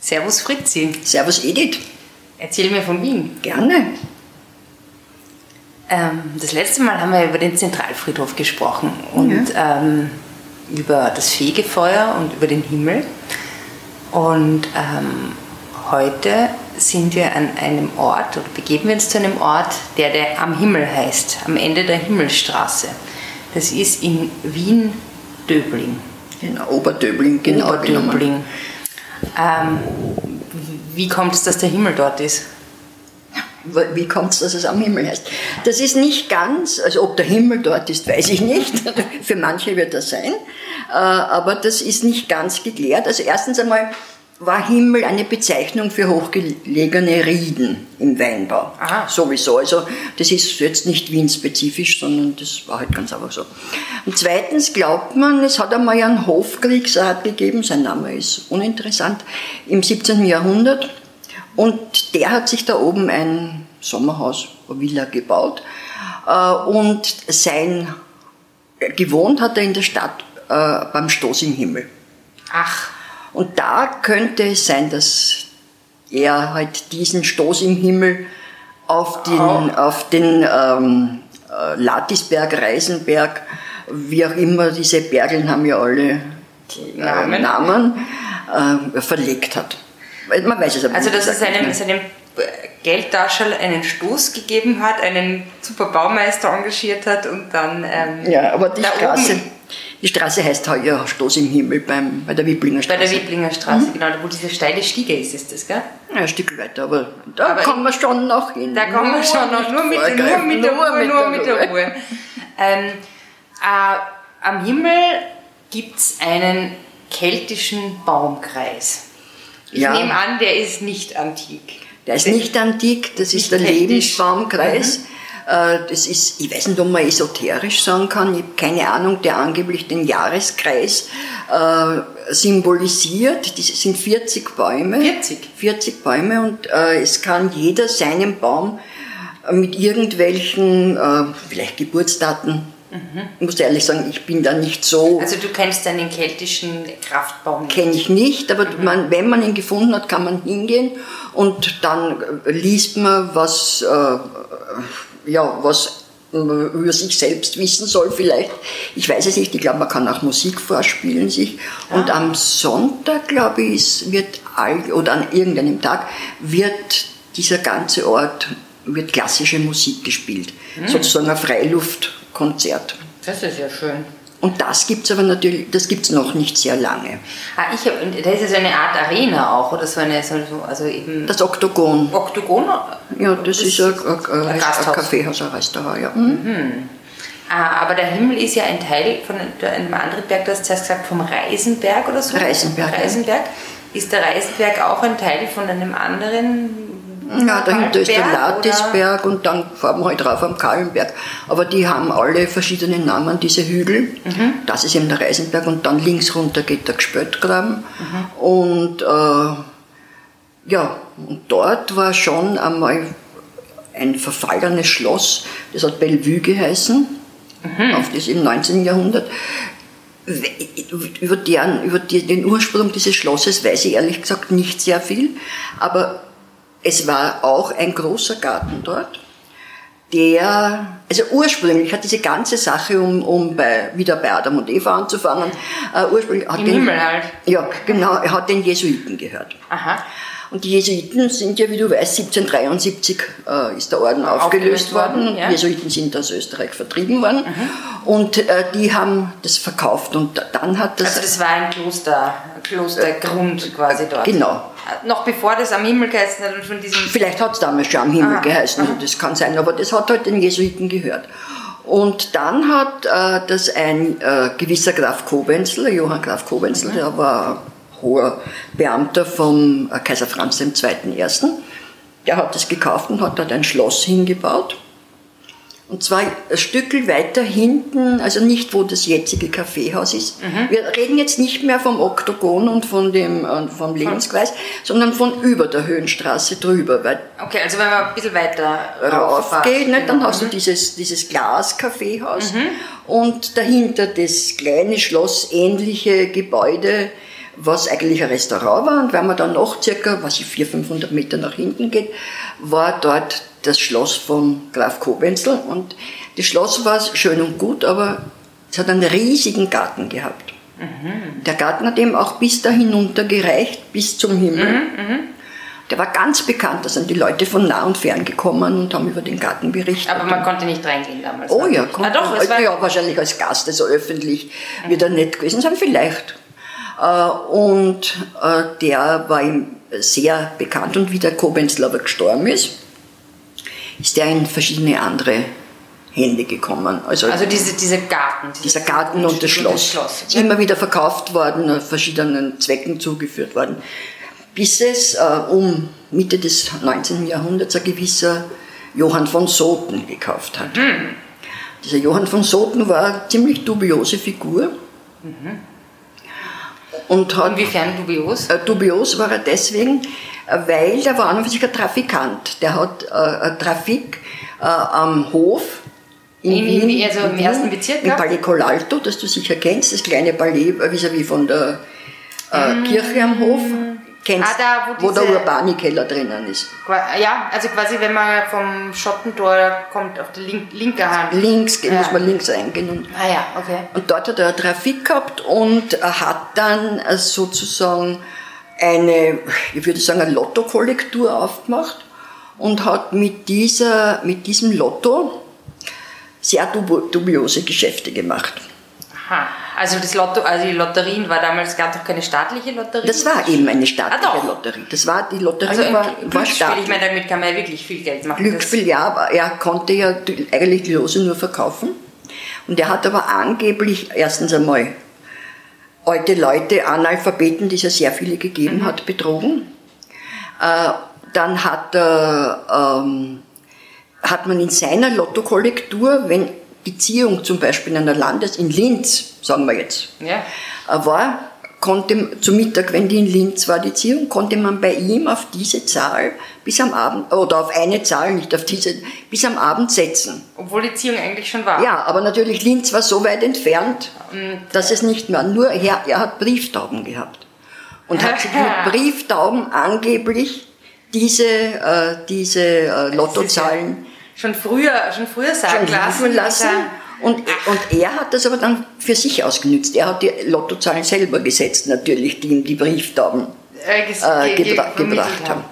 Servus Fritzi. Servus Edith. Erzähl mir von Wien. Gerne. Ähm, das letzte Mal haben wir über den Zentralfriedhof gesprochen und ja. ähm, über das Fegefeuer und über den Himmel. Und ähm, heute sind wir an einem Ort oder begeben wir uns zu einem Ort, der, der am Himmel heißt, am Ende der Himmelstraße. Das ist in Wien-Döbling. In Oberdöbling, genau. Oberdöbling. Ähm, wie kommt es, dass der Himmel dort ist? Wie kommt es, dass es am Himmel heißt? Das ist nicht ganz, also ob der Himmel dort ist, weiß ich nicht. Für manche wird das sein. Äh, aber das ist nicht ganz geklärt. Also erstens einmal war Himmel eine Bezeichnung für hochgelegene Rieden im Weinbau. Aha. Sowieso. Also das ist jetzt nicht Wien-spezifisch, sondern das war halt ganz einfach so. Und zweitens glaubt man, es hat einmal einen Hofkriegsrat gegeben, sein Name ist uninteressant, im 17. Jahrhundert. Und der hat sich da oben ein Sommerhaus, eine Villa gebaut. Äh, und sein, gewohnt hat er in der Stadt äh, beim Stoß im Himmel. Ach. Und da könnte es sein, dass er halt diesen Stoß im Himmel auf den, oh. auf den ähm, äh, Latisberg, Reisenberg, wie auch immer, diese Bergeln haben ja alle äh, Namen, Namen äh, verlegt hat. Man weiß es aber Also, dass es einem, seinem Geldtaschel einen Stoß gegeben hat, einen super Baumeister engagiert hat und dann. Ähm, ja, aber die Straße. Oben, die Straße heißt ja Stoß im Himmel beim, bei der Wiblinger Straße. Bei der Wiblinger Straße, mhm. genau, wo diese steile Stiege ist, ist das, gell? Ja, ein Stück weiter, aber da aber kommen wir schon noch hin. Da kommen wir schon noch, nur mit, nur mit der Ruhe, nur mit der Ruhe. ähm, äh, am Himmel gibt es einen keltischen Baumkreis. Ich ja. nehme an, der ist nicht antik. Der ist nicht antik, das ist der keltisch. Lebensbaumkreis. Mhm. Äh, das ist, ich weiß nicht, ob man esoterisch sagen kann, ich habe keine Ahnung, der angeblich den Jahreskreis äh, symbolisiert. Das sind 40 Bäume. 40? 40 Bäume und äh, es kann jeder seinen Baum mit irgendwelchen, vielleicht Geburtsdaten, mhm. ich muss ehrlich sagen, ich bin da nicht so. Also du kennst den keltischen Kraftbaum nicht? Kenne ich nicht, aber mhm. man, wenn man ihn gefunden hat, kann man hingehen und dann liest man, was äh, ja, was man über sich selbst wissen soll vielleicht. Ich weiß es nicht, ich glaube, man kann auch Musik vorspielen sich. Und ah. am Sonntag, glaube ich, wird all, oder an irgendeinem Tag wird dieser ganze Ort, wird klassische Musik gespielt. Hm. Sozusagen ein Freiluftkonzert. Das ist ja schön. Und das gibt es aber natürlich, das gibt es noch nicht sehr lange. Ah, ich hab, da ist ja so eine Art Arena auch, oder so eine, so, also eben... Das Oktogon. Oktogon? Ja, das, das ist ein, ein, ein, ein Kaffeehaus, ein Restaurant, ja. Mhm. Mhm. Ah, aber der Himmel ist ja ein Teil von einem anderen Berg, du hast zuerst gesagt, vom Reisenberg oder so? Reisenberg. Reisenberg. Ja. Ist der Reisenberg auch ein Teil von einem anderen ja, dahinter ist der Latisberg und dann fahren wir halt drauf am Kahlenberg. Aber die haben alle verschiedene Namen, diese Hügel. Mhm. Das ist eben der Reisenberg und dann links runter geht der Gespöttgraben. Mhm. Und äh, ja, und dort war schon einmal ein verfallenes Schloss, das hat Bellevue geheißen, mhm. auf das im 19. Jahrhundert. Über, deren, über den Ursprung dieses Schlosses weiß ich ehrlich gesagt nicht sehr viel, aber es war auch ein großer Garten dort, der, also ursprünglich hat diese ganze Sache, um, um bei, wieder bei Adam und Eva anzufangen, uh, ursprünglich hat Im den, Himmel halt. Ja, genau, er hat den Jesuiten gehört. Aha. Und die Jesuiten sind ja, wie du weißt, 1773 äh, ist der Orden aufgelöst, aufgelöst worden. Ja. Die Jesuiten sind aus Österreich vertrieben worden. Mhm. Und äh, die haben das verkauft. Und dann hat das. Also, das war ein Kloster, Klostergrund äh, quasi dort. Genau. Noch bevor das am Himmel geheißen hat und von diesem. Vielleicht hat es damals schon am Himmel aha, geheißen, aha. das kann sein, aber das hat halt den Jesuiten gehört. Und dann hat äh, das ein äh, gewisser Graf Kobenzl, Johann Graf Kobenzl, mhm. der war hoher Beamter vom äh, Kaiser Franz II. Der hat es gekauft und hat dort ein Schloss hingebaut. Und zwar ein Stück weiter hinten, also nicht wo das jetzige Kaffeehaus ist. Mhm. Wir reden jetzt nicht mehr vom Oktogon und von dem, äh, vom Lebensgleis, sondern von über der Höhenstraße drüber. Okay, also wenn man ein bisschen weiter rauf geht, ne, dann hast du mhm. dieses, dieses Glas-Kaffeehaus mhm. und dahinter das kleine Schloss ähnliche Gebäude, was eigentlich ein Restaurant war. Und wenn man dann noch circa, was ich 400, 500 Meter nach hinten geht, war dort das Schloss von Graf Kobenzl. Und das Schloss war schön und gut, aber es hat einen riesigen Garten gehabt. Mhm. Der Garten hat eben auch bis da hinunter gereicht, bis zum Himmel. Mhm, mhm. Der war ganz bekannt, da sind die Leute von nah und fern gekommen und haben über den Garten berichtet. Aber man konnte nicht reingehen damals. Oh ja, konnte, ah, doch, ja, wahrscheinlich als Gast, also öffentlich mhm. wird er nicht gewesen sein, vielleicht. Äh, und äh, der war ihm sehr bekannt und wie der Kobenzler aber gestorben ist, ist der in verschiedene andere Hände gekommen. Also, also diese, diese Garten. Dieser Garten und das Schloss. Das Schloss ist immer wieder verkauft worden, verschiedenen Zwecken zugeführt worden. Bis es äh, um Mitte des 19. Jahrhunderts ein gewisser Johann von Soten gekauft hat. Mhm. Dieser Johann von Soten war eine ziemlich dubiose Figur. Mhm. Und hat, Inwiefern dubios? Äh, dubios war er deswegen, weil der war an und für sich ein Trafikant. Der hat äh, Trafik äh, am Hof in, in Wien, also im ersten Bezirk Im Palais Colalto, das du sicher kennst, das kleine Palais äh, vis-à-vis -vis von der äh, mm. Kirche am Hof. Kennst, ah, da, wo, wo der Urbani-Keller drinnen ist. Ja, also quasi wenn man vom Schottentor kommt, auf die link, linke Hand. Links, ja. muss man links eingehen. Und, ah ja, okay. Und dort hat er Trafik gehabt und hat dann äh, sozusagen eine, ich würde sagen, eine Lotto-Kollektur aufgemacht und hat mit, dieser, mit diesem Lotto sehr dubiose Geschäfte gemacht. Aha. Also das Lotto, also die Lotterien war damals gar doch keine staatliche Lotterie? Das war eben eine staatliche ah, Lotterie. Das war die Lotterie also war, war staatlich. Ich meine, damit kann man ja wirklich viel Geld machen. Glücksspiel ja, aber er konnte ja eigentlich die Lose nur verkaufen. Und er hat aber angeblich erstens einmal alte Leute, Analphabeten, die es ja sehr viele gegeben mhm. hat, betrogen. Äh, dann hat er ähm, hat man in seiner Lottokollektur, wenn Beziehung zum Beispiel in einer Landes, in Linz, sagen wir jetzt, ja. Äh, war, konnte zum Mittag, wenn die in Linz war, die Ziehung, konnte man bei ihm auf diese Zahl bis am Abend, oder auf eine Zahl, nicht auf diese, bis am Abend setzen. Obwohl die Ziehung eigentlich schon war. Ja, aber natürlich Linz war so weit entfernt, Und dass es nicht mehr, nur er, er hat Brieftauben gehabt. Und hat sich mit Brieftauben angeblich diese, äh, diese äh, Lottozahlen schon früher, schon früher sagen schon lassen. lassen. Und, und er hat das aber dann für sich ausgenützt. Er hat die Lottozahlen selber gesetzt, natürlich, die ihm die Brieftauben äh, äh, gebra gebracht haben.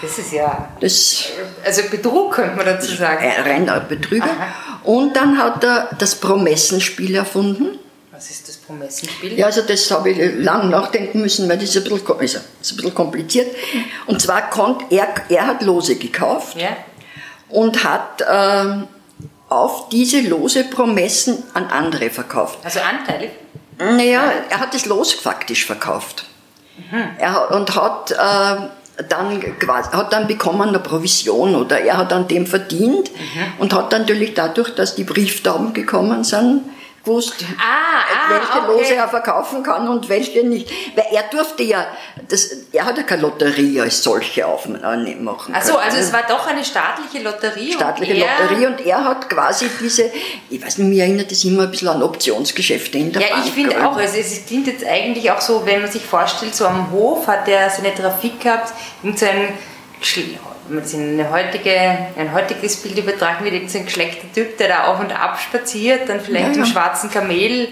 Das ist ja. Das, also Betrug könnte man dazu sagen. Ein reiner Betrüger. Aha. Und dann hat er das Promessenspiel erfunden. Was ist das Promessenspiel? Ja, also das habe ich lang nachdenken müssen, weil das ist ein bisschen, ist ein bisschen kompliziert. Und zwar konnte er, er hat Lose gekauft. Ja und hat äh, auf diese Lose Promessen an andere verkauft. Also anteilig? Naja, er hat das Los faktisch verkauft. Mhm. Er, und hat äh, dann hat dann bekommen eine Provision oder er hat an dem verdient mhm. und hat dann natürlich dadurch, dass die Brieftauben gekommen sind, gewusst, ah, ah, welche okay. Lose er verkaufen kann und welche nicht. Weil er durfte ja, das, er hat ja keine Lotterie als solche aufnehmen machen Achso, also es war doch eine staatliche Lotterie. Staatliche und Lotterie und er hat quasi diese, ich weiß nicht, mir erinnert das immer ein bisschen an Optionsgeschäfte in der ja, Bank. Ja, ich finde auch, also es klingt jetzt eigentlich auch so, wenn man sich vorstellt, so am Hof hat er seine Trafik gehabt, in seinem wenn man in eine heutige, ein heutiges Bild übertragen wird, irgendein geschlechter Typ, der da auf und ab spaziert, dann vielleicht ja, ja. im schwarzen Kamel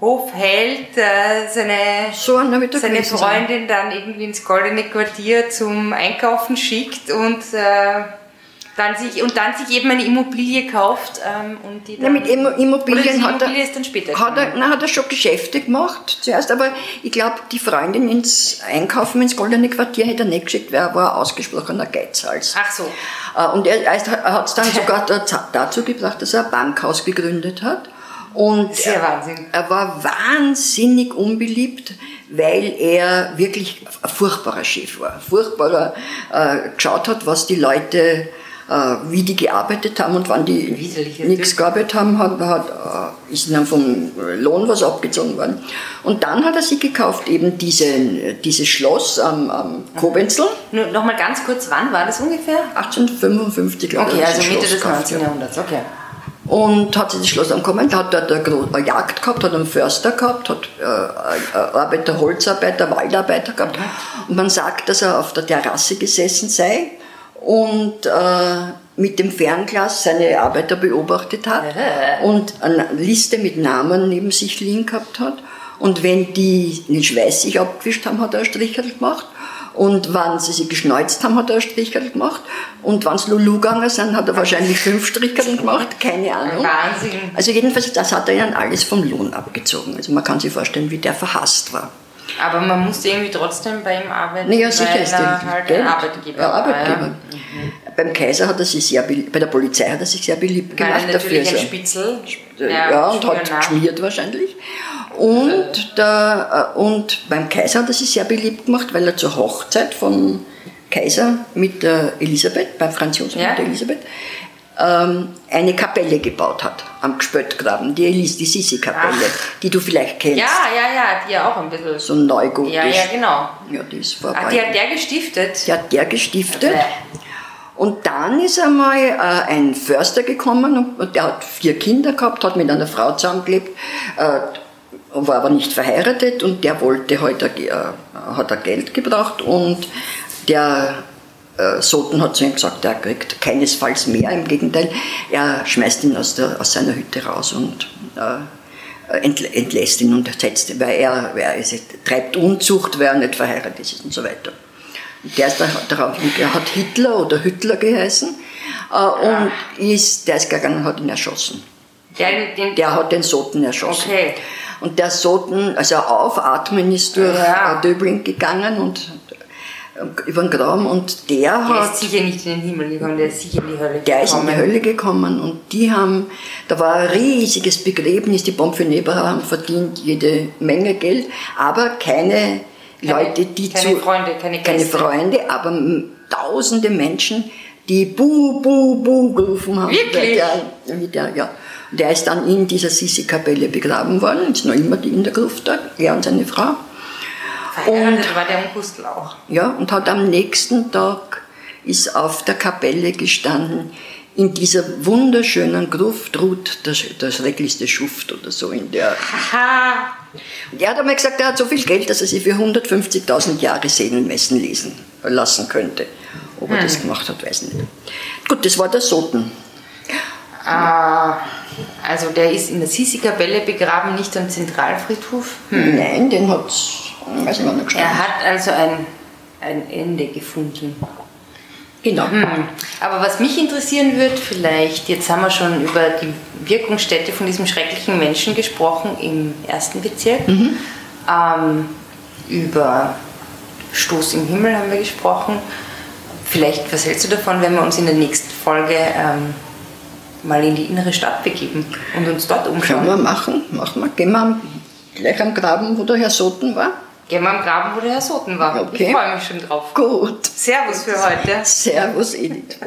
Hof hält, äh, seine, so, seine Freundin dann irgendwie ins goldene Quartier zum Einkaufen schickt und äh, dann sich, und dann sich eben eine Immobilie kauft ähm, und die dann, na, mit Immobilien hat, Immobilie er, dann hat, er, na, hat er schon Geschäfte gemacht zuerst, aber ich glaube, die Freundin ins Einkaufen ins Goldene Quartier hätte er nicht geschickt, weil er war ausgesprochener Geizhals. Ach so. Äh, und er, er hat es dann sogar dazu gebracht, dass er ein Bankhaus gegründet hat. Und Sehr er, Wahnsinn. er war wahnsinnig unbeliebt, weil er wirklich ein furchtbarer Chef war. Furchtbarer äh, geschaut hat, was die Leute wie die gearbeitet haben und wann die nichts gearbeitet haben, hat, hat, äh, ist dann vom Lohn was abgezogen worden. Und dann hat er sich gekauft, eben diese, dieses Schloss am, am Kobenzl. Nur noch mal ganz kurz, wann war das ungefähr? 1855, glaube ich. Okay, also Mitte des 19. Jahrhunderts, okay. und hat sich das Schloss angekommen, hat dort eine, Jagd gehabt, hat einen Förster gehabt, hat äh, Arbeiter, Holzarbeiter, Waldarbeiter gehabt. Und man sagt, dass er auf der Terrasse gesessen sei und äh, mit dem Fernglas seine Arbeiter beobachtet hat und eine Liste mit Namen neben sich liegen gehabt hat. Und wenn die den Schweiß sich abgewischt haben, hat er ein Strichel gemacht. Und wenn sie sich geschneuzt haben, hat er ein Strichel gemacht. Und wenn sie Lulu gegangen sind, hat er wahrscheinlich fünf Strichel gemacht, keine Ahnung. Wahnsinn. Also jedenfalls, das hat er ihnen alles vom Lohn abgezogen. Also man kann sich vorstellen, wie der verhasst war. Aber man musste irgendwie trotzdem bei ihm arbeiten, naja, sicher ist er halt ein Arbeitgeber Ja, war. Arbeitgeber. Ja. Mhm. Beim Kaiser hat er sich sehr, bei der Polizei hat er sich sehr beliebt gemacht er natürlich dafür. ein so. Spitzel. ja, und hat geschmiert wahrscheinlich. Und, der, äh, und beim Kaiser hat er sich sehr beliebt gemacht, weil er zur Hochzeit von Kaiser mit der Elisabeth, beim Franz Josef Ja. mit der Elisabeth, eine Kapelle gebaut hat am Gspöttgraben, die Elis, die Sisi-Kapelle, die du vielleicht kennst. Ja, ja, ja, die ja auch ein bisschen. So neugotisch. ja, ja, genau. Ja, die ist Ah, vorbei. die hat der gestiftet. Die hat der gestiftet. Und dann ist einmal äh, ein Förster gekommen und, der hat vier Kinder gehabt, hat mit einer Frau zusammengelebt, äh, war aber nicht verheiratet und der wollte heute, äh, hat er Geld gebraucht und der Soten hat zu ihm gesagt, er kriegt keinesfalls mehr, im Gegenteil, er schmeißt ihn aus, der, aus seiner Hütte raus und äh, entlä- entlässt ihn und setzt ihn, weil er, weil er treibt Unzucht, weil er nicht verheiratet ist und so weiter. Und Der ist da, darauf, der hat Hitler oder Hüttler geheißen äh, und ist, der ist gegangen und hat ihn erschossen. Der, den, Der hat den Soten erschossen. Okay. Und der Soten, also aufatmen ist durch Ja. äh, Döbling gegangen und äh, über den Graben und der der hat ist sicher nicht in den Himmel gekommen, der ist sicher in die Hölle der ist in die gekommen. Hölle gekommen und die haben, da war ein riesiges Begräbnis, die Pomfeneber haben verdient jede Menge Geld, aber keine, Leute, die keine zu... Freunde, keine Keine Gäste. Freunde, aber tausende Menschen, die Bu, Bu, Bu gerufen haben. Wirklich? Der, wie der, ja. Der ist dann in dieser Sisi-Kapelle begraben worden, ist noch immer die in der Gruft da, er und seine Frau. Verheiratet war der Unkustel auch. Ja, und hat am nächsten Tag ist auf der Kapelle gestanden, in dieser wunderschönen Gruft ruht der, der schrecklichste Schuft oder so in der. Haha. Und er hat einmal gesagt, er hat so viel Geld, dass er sich für 150.000 Jahre Seelenmessen lesen lassen könnte. Ob er das gemacht hat, weiß ich nicht. Gut, das war der Soten. Ah, also der ist in der Sisi-Kapelle begraben, nicht am Zentralfriedhof. Nein, den hat wann er hat also ein, ein Ende gefunden. Genau. Hm. Aber was mich interessieren wird, vielleicht, jetzt haben wir schon über die Wirkungsstätte von diesem schrecklichen Menschen gesprochen im ersten Bezirk. Ähm, über Stoß im Himmel haben wir gesprochen. Vielleicht, was hältst du davon, wenn wir uns in der nächsten Folge ähm, mal in die innere Stadt begeben und uns dort Können umschauen? wir machen, machen wir. Gehen wir gleich am Graben, wo der Herr Soten war. Gehen wir am Graben, wo der Herr Soten war. Okay. Ich freue mich schon drauf. Gut. Servus für heute. Servus, Edith.